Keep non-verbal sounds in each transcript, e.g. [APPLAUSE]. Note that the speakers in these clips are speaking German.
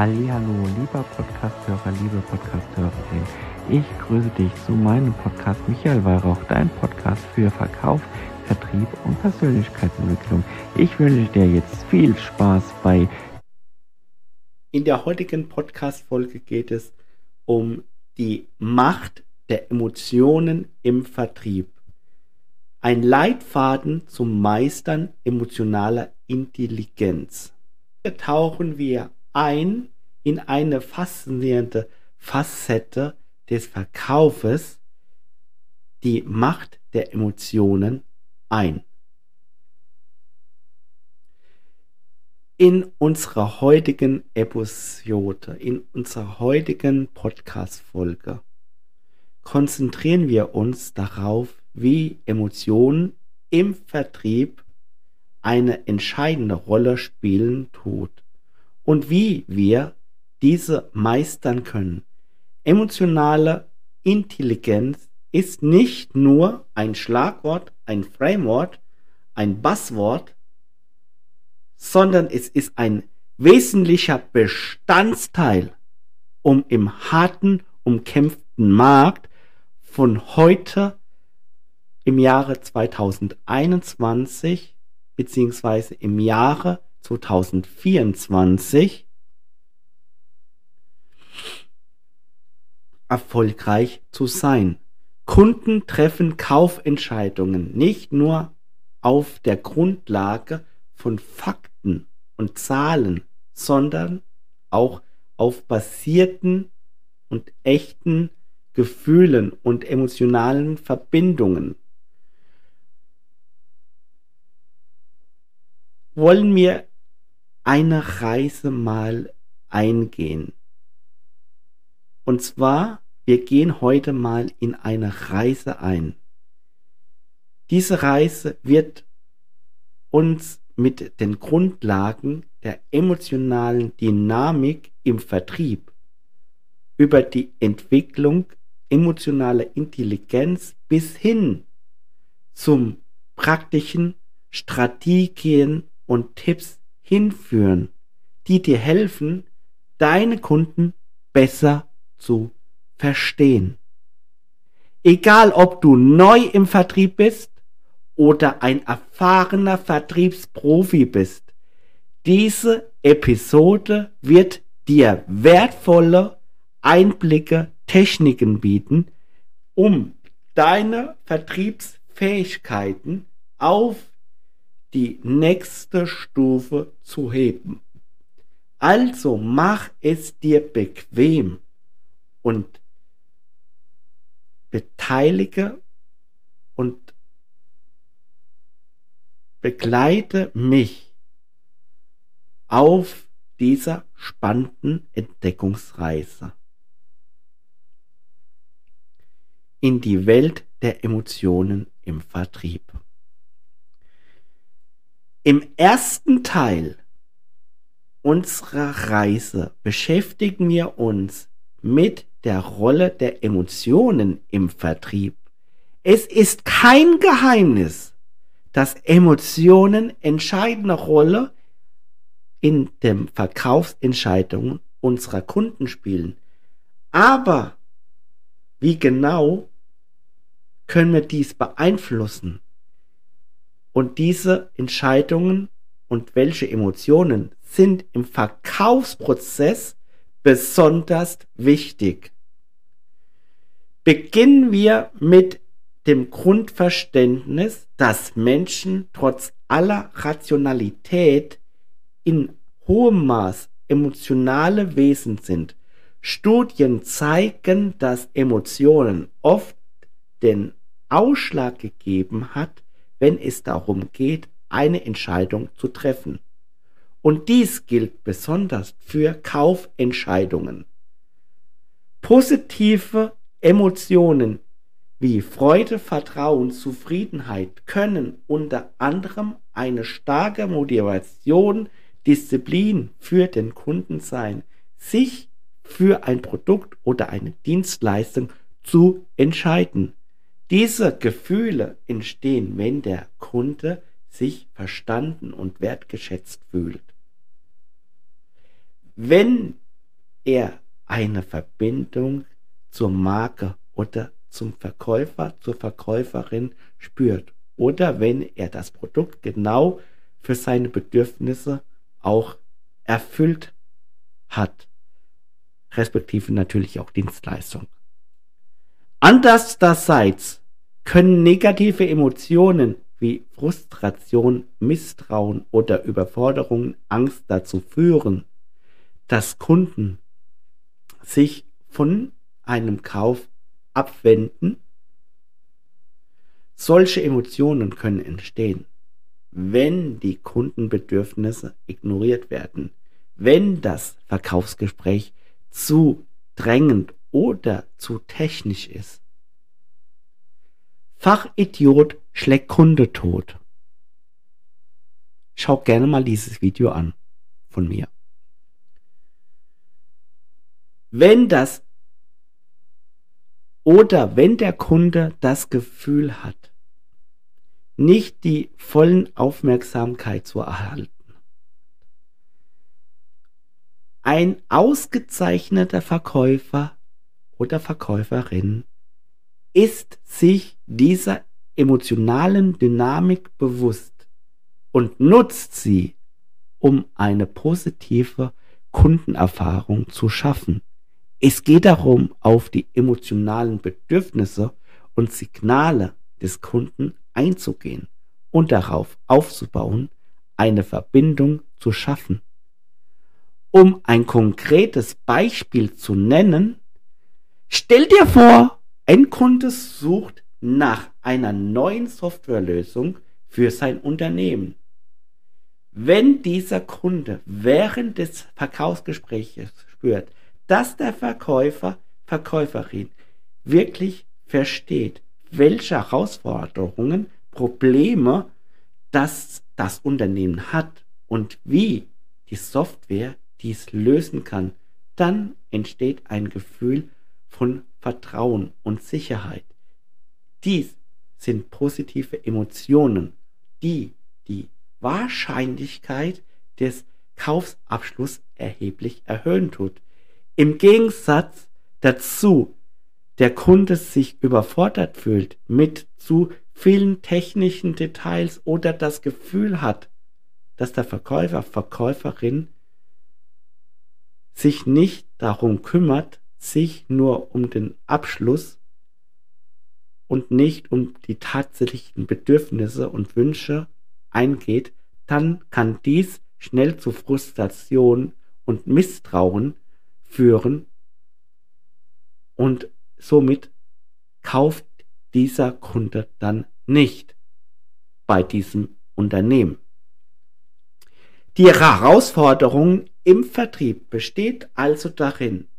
Hallo, lieber Podcasthörer, liebe Podcasthörerin. Ich grüße dich zu meinem Podcast Michael Weihrauch, dein Podcast für Verkauf, Vertrieb und Persönlichkeitsentwicklung. Ich wünsche dir jetzt viel Spaß bei. In der heutigen Podcast-Folge geht es um die Macht der Emotionen im Vertrieb. Ein Leitfaden zum Meistern emotionaler Intelligenz. Hier tauchen wir ein in eine faszinierende Facette des Verkaufes, die Macht der Emotionen ein. In unserer heutigen Episode, in unserer heutigen Podcast-Folge konzentrieren wir uns darauf, wie Emotionen im Vertrieb eine entscheidende Rolle spielen tut und wie wir diese meistern können. Emotionale Intelligenz ist nicht nur ein Schlagwort, ein Framework, ein Buzzword, sondern es ist ein wesentlicher Bestandteil, um im harten, umkämpften Markt von heute im Jahre 2021 beziehungsweise im Jahre 2024 erfolgreich zu sein. Kunden treffen Kaufentscheidungen nicht nur auf der Grundlage von Fakten und Zahlen, sondern auch auf basierten und echten Gefühlen und emotionalen Verbindungen. Wollen wir eine Reise mal eingehen. Und zwar, wir gehen heute mal in eine Reise ein. Diese Reise wird uns mit den Grundlagen der emotionalen Dynamik im Vertrieb über die Entwicklung emotionaler Intelligenz bis hin zum praktischen Strategien und Tipps hinführen, die dir helfen, deine Kunden besser zu verstehen. Egal ob du neu im Vertrieb bist oder ein erfahrener Vertriebsprofi bist, diese Episode wird dir wertvolle Einblicke, Techniken bieten, um deine Vertriebsfähigkeiten auf die nächste Stufe zu heben. Also mach es dir bequem und beteilige und begleite mich auf dieser spannenden Entdeckungsreise in die Welt der Emotionen im Vertrieb. Im ersten Teil unserer Reise beschäftigen wir uns mit der Rolle der Emotionen im Vertrieb. Es ist kein Geheimnis, dass Emotionen entscheidende Rolle in den Verkaufsentscheidungen unserer Kunden spielen. Aber wie genau können wir dies beeinflussen? Und diese Entscheidungen und welche Emotionen sind im Verkaufsprozess besonders wichtig. Beginnen wir mit dem Grundverständnis, dass Menschen trotz aller Rationalität in hohem Maß emotionale Wesen sind. Studien zeigen, dass Emotionen oft den Ausschlag gegeben hat, wenn es darum geht, eine Entscheidung zu treffen. Und dies gilt besonders für Kaufentscheidungen. Positive Emotionen wie Freude, Vertrauen, Zufriedenheit können unter anderem eine starke Motivation, Disziplin für den Kunden sein, sich für ein Produkt oder eine Dienstleistung zu entscheiden. Diese Gefühle entstehen, wenn der Kunde sich verstanden und wertgeschätzt fühlt. Wenn er eine Verbindung zur Marke oder zum Verkäufer, zur Verkäuferin spürt oder wenn er das Produkt genau für seine Bedürfnisse auch erfüllt hat, respektive natürlich auch Dienstleistung. Andererseits können negative Emotionen wie Frustration, Misstrauen oder Überforderung, Angst dazu führen, dass Kunden sich von einem Kauf abwenden. Solche Emotionen können entstehen, wenn die Kundenbedürfnisse ignoriert werden, wenn das Verkaufsgespräch zu drängend oder zu technisch ist. Fachidiot schlägt Kunde tot. Schau gerne mal dieses Video an von mir. Wenn das oder wenn der Kunde das Gefühl hat, nicht die vollen Aufmerksamkeit zu erhalten. Ein ausgezeichneter Verkäufer oder Verkäuferin ist sich dieser emotionalen Dynamik bewusst und nutzt sie, um eine positive Kundenerfahrung zu schaffen. Es geht darum, auf die emotionalen Bedürfnisse und Signale des Kunden einzugehen und darauf aufzubauen, eine Verbindung zu schaffen. Um ein konkretes Beispiel zu nennen, stell dir vor, ein Kunde sucht nach einer neuen Softwarelösung für sein Unternehmen. Wenn dieser Kunde während des Verkaufsgesprächs spürt, dass der Verkäufer, Verkäuferin wirklich versteht, welche Herausforderungen, Probleme das das Unternehmen hat und wie die Software dies lösen kann, dann entsteht ein Gefühl von Vertrauen und Sicherheit. Dies sind positive Emotionen, die die Wahrscheinlichkeit des Kaufsabschlusses erheblich erhöhen tut. Im Gegensatz dazu, der Kunde sich überfordert fühlt mit zu vielen technischen Details oder das Gefühl hat, dass der Verkäufer, Verkäuferin sich nicht darum kümmert, sich nur um den Abschluss und nicht um die tatsächlichen Bedürfnisse und Wünsche eingeht, dann kann dies schnell zu Frustration und Misstrauen führen und somit kauft dieser Kunde dann nicht bei diesem Unternehmen. Die Herausforderung im Vertrieb besteht also darin,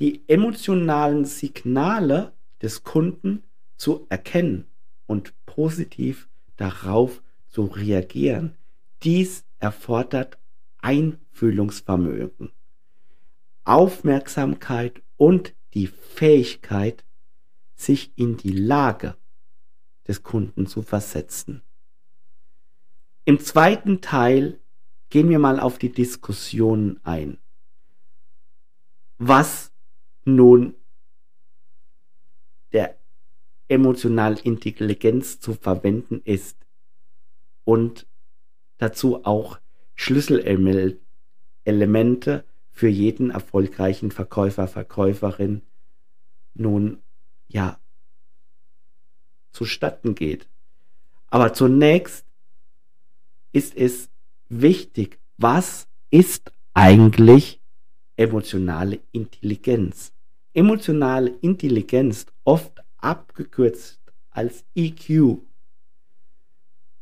die emotionalen Signale des Kunden zu erkennen und positiv darauf zu reagieren. Dies erfordert Einfühlungsvermögen. Aufmerksamkeit und die Fähigkeit, sich in die Lage des Kunden zu versetzen. Im zweiten Teil gehen wir mal auf die Diskussion ein. Was nun der emotionalen Intelligenz zu verwenden ist und dazu auch Schlüsselelemente für jeden erfolgreichen Verkäufer, Verkäuferin nun ja zustatten geht. Aber zunächst ist es wichtig, was ist eigentlich emotionale Intelligenz? Emotionale Intelligenz, oft abgekürzt als EQ,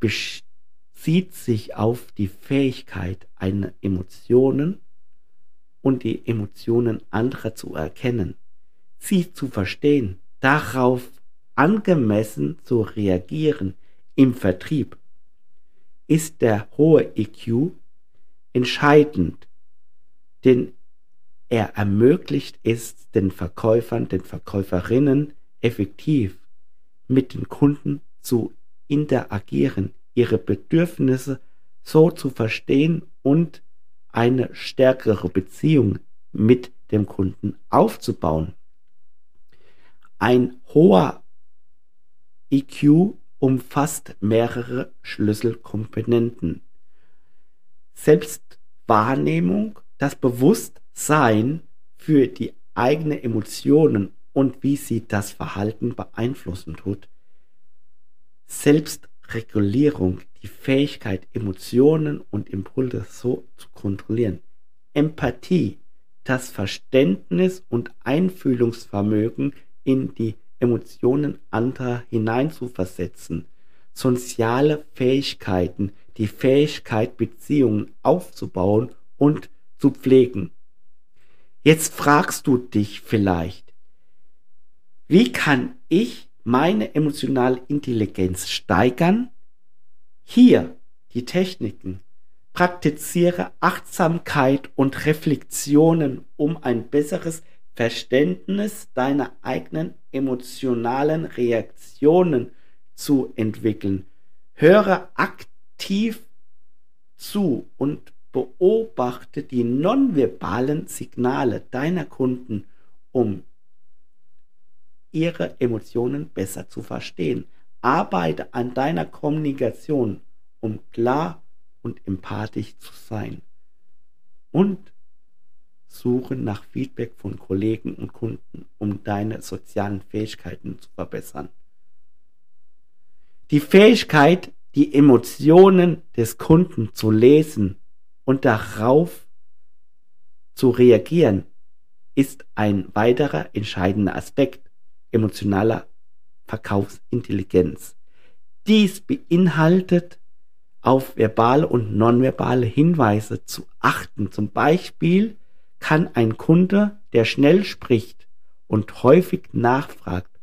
bezieht sich auf die Fähigkeit, eine Emotionen und die Emotionen anderer zu erkennen, sie zu verstehen, darauf angemessen zu reagieren im Vertrieb. Ist der hohe EQ entscheidend, denn er ermöglicht es den Verkäufern, den Verkäuferinnen effektiv mit den Kunden zu interagieren, ihre Bedürfnisse so zu verstehen und eine stärkere Beziehung mit dem Kunden aufzubauen. Ein hoher EQ umfasst mehrere Schlüsselkomponenten. Selbstwahrnehmung, das Bewusstsein für die eigenen Emotionen und wie sie das Verhalten beeinflussen tut. Selbstregulierung, die Fähigkeit, Emotionen und Impulse so zu kontrollieren. Empathie, das Verständnis und Einfühlungsvermögen in die Emotionen anderer hineinzuversetzen. Soziale Fähigkeiten, die Fähigkeit, Beziehungen aufzubauen und zu pflegen. Jetzt fragst du dich vielleicht, wie kann ich meine emotionale Intelligenz steigern? Hier die Techniken. Praktiziere Achtsamkeit und Reflexionen, um ein besseres Verständnis deiner eigenen emotionalen Reaktionen zu entwickeln. Höre aktiv zu und beobachte die nonverbalen Signale deiner Kunden, um ihre Emotionen besser zu verstehen. Arbeite an deiner Kommunikation, um klar und empathisch zu sein. Und suche nach Feedback von Kollegen und Kunden, um deine sozialen Fähigkeiten zu verbessern. Die Fähigkeit, die Emotionen des Kunden zu lesen und darauf zu reagieren, ist ein weiterer entscheidender Aspekt emotionaler Verkaufsintelligenz. Dies beinhaltet auf verbale und nonverbale Hinweise zu achten. Zum Beispiel kann ein Kunde, der schnell spricht und häufig nachfragt,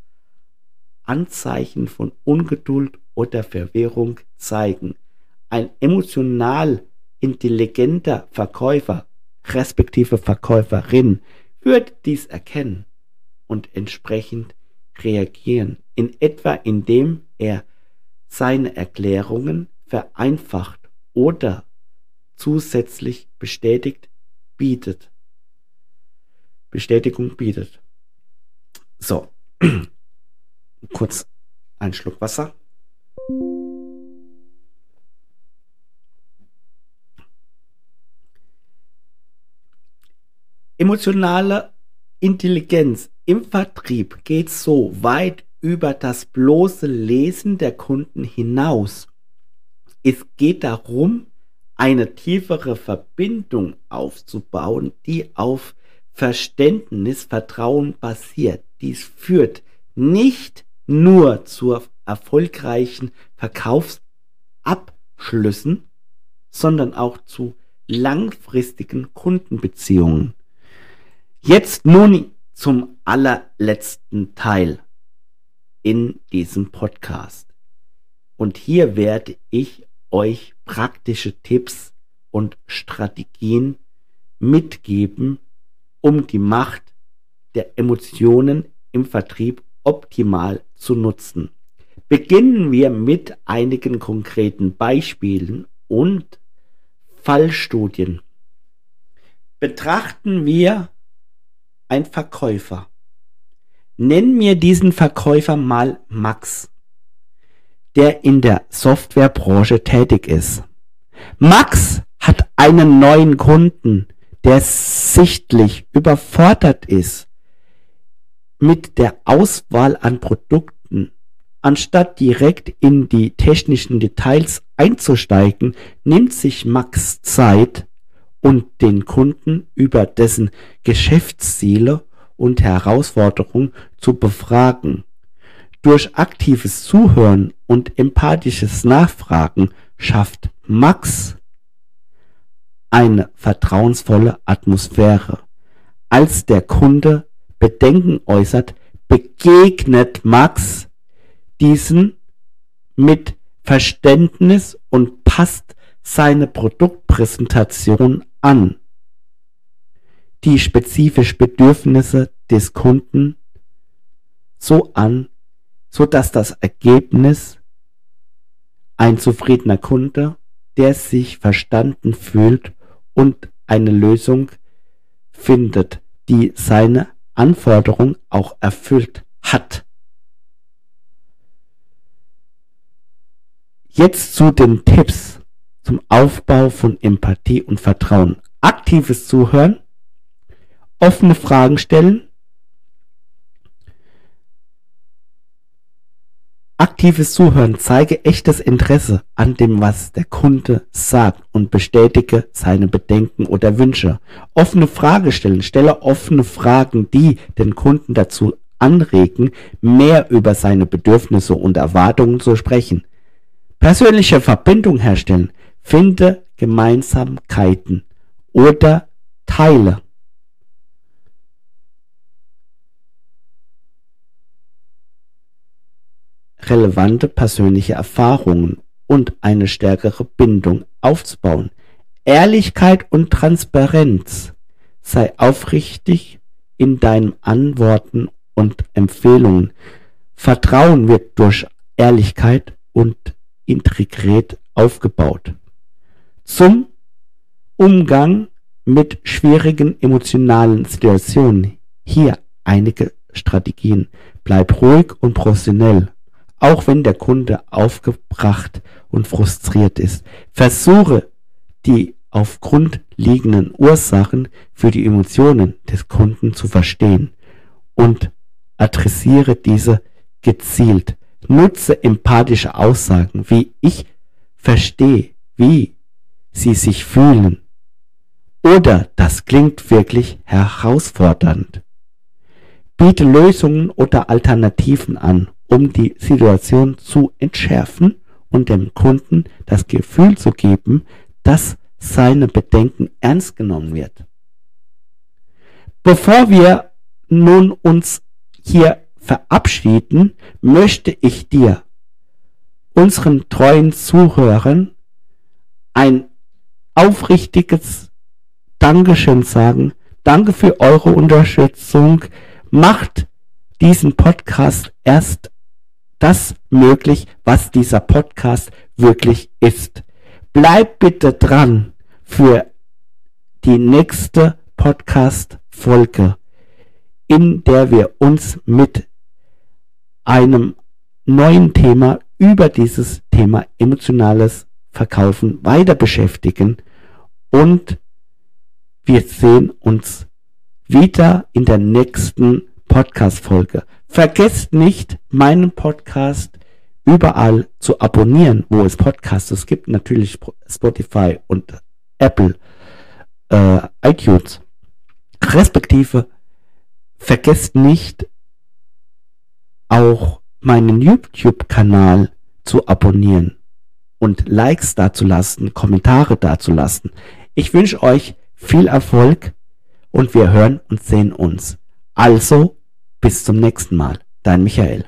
Anzeichen von Ungeduld oder Verwirrung zeigen. Ein emotional intelligenter Verkäufer, respektive Verkäuferin, wird dies erkennen und entsprechend reagieren, in etwa indem er seine Erklärungen vereinfacht oder zusätzlich bestätigt bietet. Bestätigung bietet. So, [CLEARS THROAT] kurz ein Schluck Wasser. Emotionale Intelligenz im Vertrieb geht so weit über das bloße Lesen der Kunden hinaus. Es geht darum, eine tiefere Verbindung aufzubauen, die auf Verständnis, Vertrauen basiert. Dies führt nicht nur zu erfolgreichen Verkaufsabschlüssen, sondern auch zu langfristigen Kundenbeziehungen. Jetzt nun zum allerletzten Teil in diesem Podcast. Und hier werde ich euch praktische Tipps und Strategien mitgeben, um die Macht der Emotionen im Vertrieb optimal zu nutzen. Beginnen wir mit einigen konkreten Beispielen und Fallstudien. Betrachten wir ein Verkäufer. Nenn mir diesen Verkäufer mal Max, der in der Softwarebranche tätig ist. Max hat einen neuen Kunden, der sichtlich überfordert ist mit der Auswahl an Produkten. Anstatt direkt in die technischen Details einzusteigen, nimmt sich Max Zeit und den Kunden über dessen Geschäftsziele und Herausforderungen zu befragen. Durch aktives Zuhören und empathisches Nachfragen schafft Max eine vertrauensvolle Atmosphäre. Als der Kunde Bedenken äußert, begegnet Max diesen mit Verständnis und passt seine Produktpräsentation an. Die spezifischen Bedürfnisse des Kunden so an, so dass das Ergebnis ein zufriedener Kunde, der sich verstanden fühlt und eine Lösung findet, die seine Anforderung auch erfüllt hat. Jetzt zu den Tipps zum Aufbau von Empathie und Vertrauen. Aktives Zuhören, offene Fragen stellen, Aktives Zuhören zeige echtes Interesse an dem, was der Kunde sagt und bestätige seine Bedenken oder Wünsche. Offene Frage stellen. Stelle offene Fragen, die den Kunden dazu anregen, mehr über seine Bedürfnisse und Erwartungen zu sprechen. Persönliche Verbindung herstellen. Finde Gemeinsamkeiten oder Teile. relevante persönliche Erfahrungen und eine stärkere Bindung aufzubauen. Ehrlichkeit und Transparenz. Sei aufrichtig in deinen Antworten und Empfehlungen. Vertrauen wird durch Ehrlichkeit und Integrität aufgebaut. Zum Umgang mit schwierigen emotionalen Situationen. Hier einige Strategien. Bleib ruhig und professionell auch wenn der Kunde aufgebracht und frustriert ist. Versuche die aufgrund liegenden Ursachen für die Emotionen des Kunden zu verstehen und adressiere diese gezielt. Nutze empathische Aussagen wie ich verstehe, wie sie sich fühlen. Oder das klingt wirklich herausfordernd. Biete Lösungen oder Alternativen an um die Situation zu entschärfen und dem Kunden das Gefühl zu geben, dass seine Bedenken ernst genommen wird. Bevor wir nun uns hier verabschieden, möchte ich dir, unseren treuen Zuhörern, ein aufrichtiges Dankeschön sagen. Danke für eure Unterstützung. Macht diesen Podcast erst das möglich, was dieser Podcast wirklich ist. Bleib bitte dran für die nächste Podcast-Folge, in der wir uns mit einem neuen Thema über dieses Thema emotionales Verkaufen weiter beschäftigen und wir sehen uns wieder in der nächsten Podcast-Folge. Vergesst nicht, meinen Podcast überall zu abonnieren, wo es Podcasts gibt. Natürlich Spotify und Apple, äh, iTunes. Respektive vergesst nicht, auch meinen YouTube-Kanal zu abonnieren und Likes dazulassen, Kommentare dazulassen. Ich wünsche euch viel Erfolg und wir hören und sehen uns. Also bis zum nächsten Mal. Dein Michael.